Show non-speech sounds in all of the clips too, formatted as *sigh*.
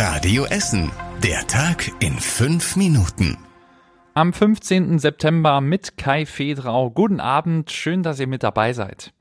Radio Essen. Der Tag in fünf Minuten. Am 15. September mit Kai Fedrau. Guten Abend, schön, dass ihr mit dabei seid.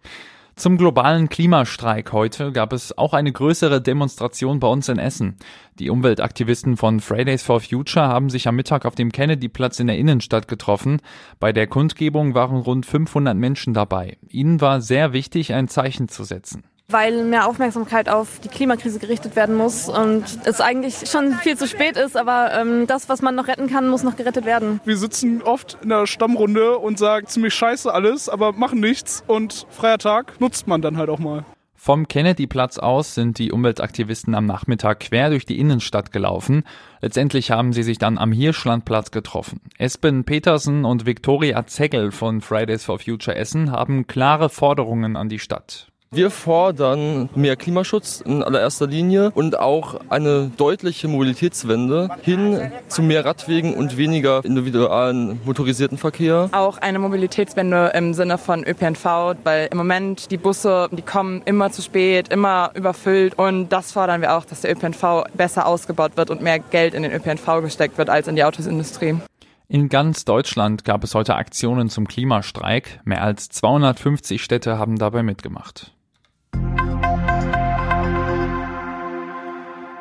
Zum globalen Klimastreik heute gab es auch eine größere Demonstration bei uns in Essen. Die Umweltaktivisten von Fridays for Future haben sich am Mittag auf dem Kennedy-Platz in der Innenstadt getroffen. Bei der Kundgebung waren rund 500 Menschen dabei. Ihnen war sehr wichtig, ein Zeichen zu setzen weil mehr Aufmerksamkeit auf die Klimakrise gerichtet werden muss und es eigentlich schon viel zu spät ist, aber ähm, das, was man noch retten kann, muss noch gerettet werden. Wir sitzen oft in der Stammrunde und sagen ziemlich scheiße alles, aber machen nichts und freier Tag nutzt man dann halt auch mal. Vom Kennedy-Platz aus sind die Umweltaktivisten am Nachmittag quer durch die Innenstadt gelaufen. Letztendlich haben sie sich dann am Hirschlandplatz getroffen. Espen Petersen und Viktoria Zegel von Fridays for Future Essen haben klare Forderungen an die Stadt. Wir fordern mehr Klimaschutz in allererster Linie und auch eine deutliche Mobilitätswende hin zu mehr Radwegen und weniger individualen motorisierten Verkehr. Auch eine Mobilitätswende im Sinne von ÖPNV, weil im Moment die Busse, die kommen immer zu spät, immer überfüllt und das fordern wir auch, dass der ÖPNV besser ausgebaut wird und mehr Geld in den ÖPNV gesteckt wird als in die Autosindustrie. In ganz Deutschland gab es heute Aktionen zum Klimastreik. Mehr als 250 Städte haben dabei mitgemacht.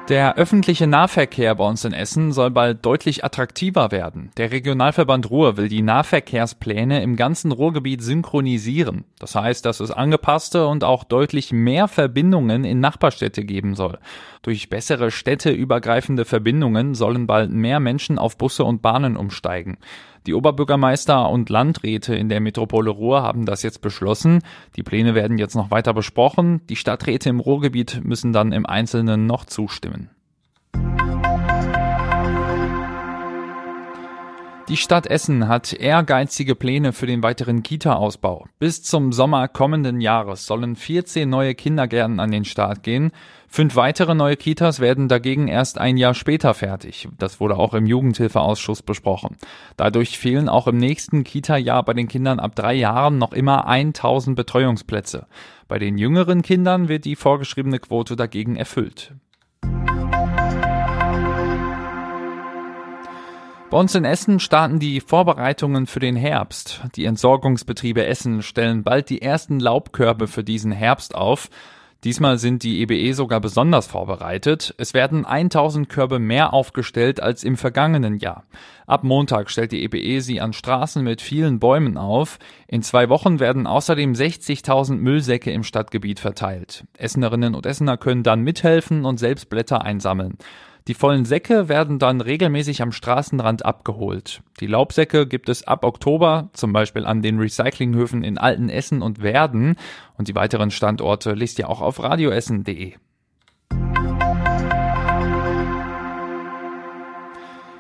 Der öffentliche Nahverkehr bei uns in Essen soll bald deutlich attraktiver werden. Der Regionalverband Ruhr will die Nahverkehrspläne im ganzen Ruhrgebiet synchronisieren. Das heißt, dass es angepasste und auch deutlich mehr Verbindungen in Nachbarstädte geben soll. Durch bessere städteübergreifende Verbindungen sollen bald mehr Menschen auf Busse und Bahnen umsteigen. Die Oberbürgermeister und Landräte in der Metropole Ruhr haben das jetzt beschlossen. Die Pläne werden jetzt noch weiter besprochen. Die Stadträte im Ruhrgebiet müssen dann im Einzelnen noch zustimmen. Die Stadt Essen hat ehrgeizige Pläne für den weiteren Kita-Ausbau. Bis zum Sommer kommenden Jahres sollen 14 neue Kindergärten an den Start gehen. Fünf weitere neue Kitas werden dagegen erst ein Jahr später fertig. Das wurde auch im Jugendhilfeausschuss besprochen. Dadurch fehlen auch im nächsten Kita-Jahr bei den Kindern ab drei Jahren noch immer 1000 Betreuungsplätze. Bei den jüngeren Kindern wird die vorgeschriebene Quote dagegen erfüllt. Bei uns in Essen starten die Vorbereitungen für den Herbst. Die Entsorgungsbetriebe Essen stellen bald die ersten Laubkörbe für diesen Herbst auf. Diesmal sind die EBE sogar besonders vorbereitet. Es werden 1000 Körbe mehr aufgestellt als im vergangenen Jahr. Ab Montag stellt die EBE sie an Straßen mit vielen Bäumen auf. In zwei Wochen werden außerdem 60.000 Müllsäcke im Stadtgebiet verteilt. Essenerinnen und Essener können dann mithelfen und selbst Blätter einsammeln. Die vollen Säcke werden dann regelmäßig am Straßenrand abgeholt. Die Laubsäcke gibt es ab Oktober, zum Beispiel an den Recyclinghöfen in Altenessen und Werden. Und die weiteren Standorte liest ihr auch auf radioessen.de.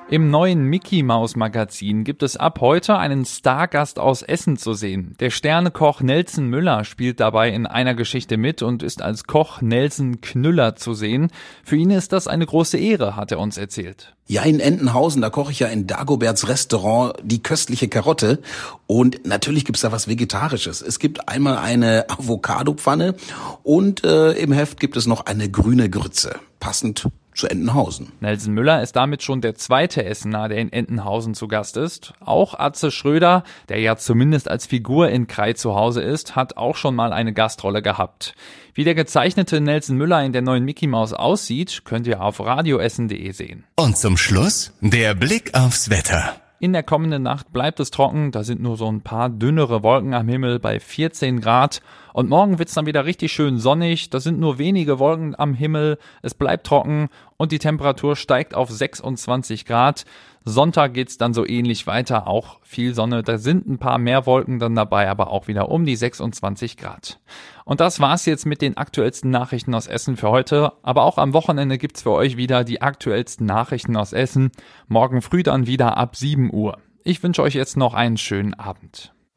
Im neuen Mickey Maus Magazin gibt es ab heute einen Stargast aus Essen zu sehen. Der Sternekoch Nelson Müller spielt dabei in einer Geschichte mit und ist als Koch Nelson Knüller zu sehen. Für ihn ist das eine große Ehre, hat er uns erzählt. Ja, in Entenhausen, da koche ich ja in Dagoberts Restaurant die köstliche Karotte. Und natürlich gibt's da was Vegetarisches. Es gibt einmal eine *laughs* Avocado-Pfanne und äh, im Heft gibt es noch eine grüne Grütze. Passend zu Entenhausen. Nelson Müller ist damit schon der zweite Essener, der in Entenhausen zu Gast ist. Auch Atze Schröder, der ja zumindest als Figur in Krei zu Hause ist, hat auch schon mal eine Gastrolle gehabt. Wie der gezeichnete Nelson Müller in der neuen Mickey Maus aussieht, könnt ihr auf radioessen.de sehen. Und zum Schluss der Blick aufs Wetter. In der kommenden Nacht bleibt es trocken, da sind nur so ein paar dünnere Wolken am Himmel bei 14 Grad. Und morgen wird's dann wieder richtig schön sonnig, da sind nur wenige Wolken am Himmel, es bleibt trocken und die Temperatur steigt auf 26 Grad. Sonntag geht's dann so ähnlich weiter, auch viel Sonne, da sind ein paar mehr Wolken dann dabei, aber auch wieder um die 26 Grad. Und das war's jetzt mit den aktuellsten Nachrichten aus Essen für heute, aber auch am Wochenende gibt's für euch wieder die aktuellsten Nachrichten aus Essen, morgen früh dann wieder ab 7 Uhr. Ich wünsche euch jetzt noch einen schönen Abend.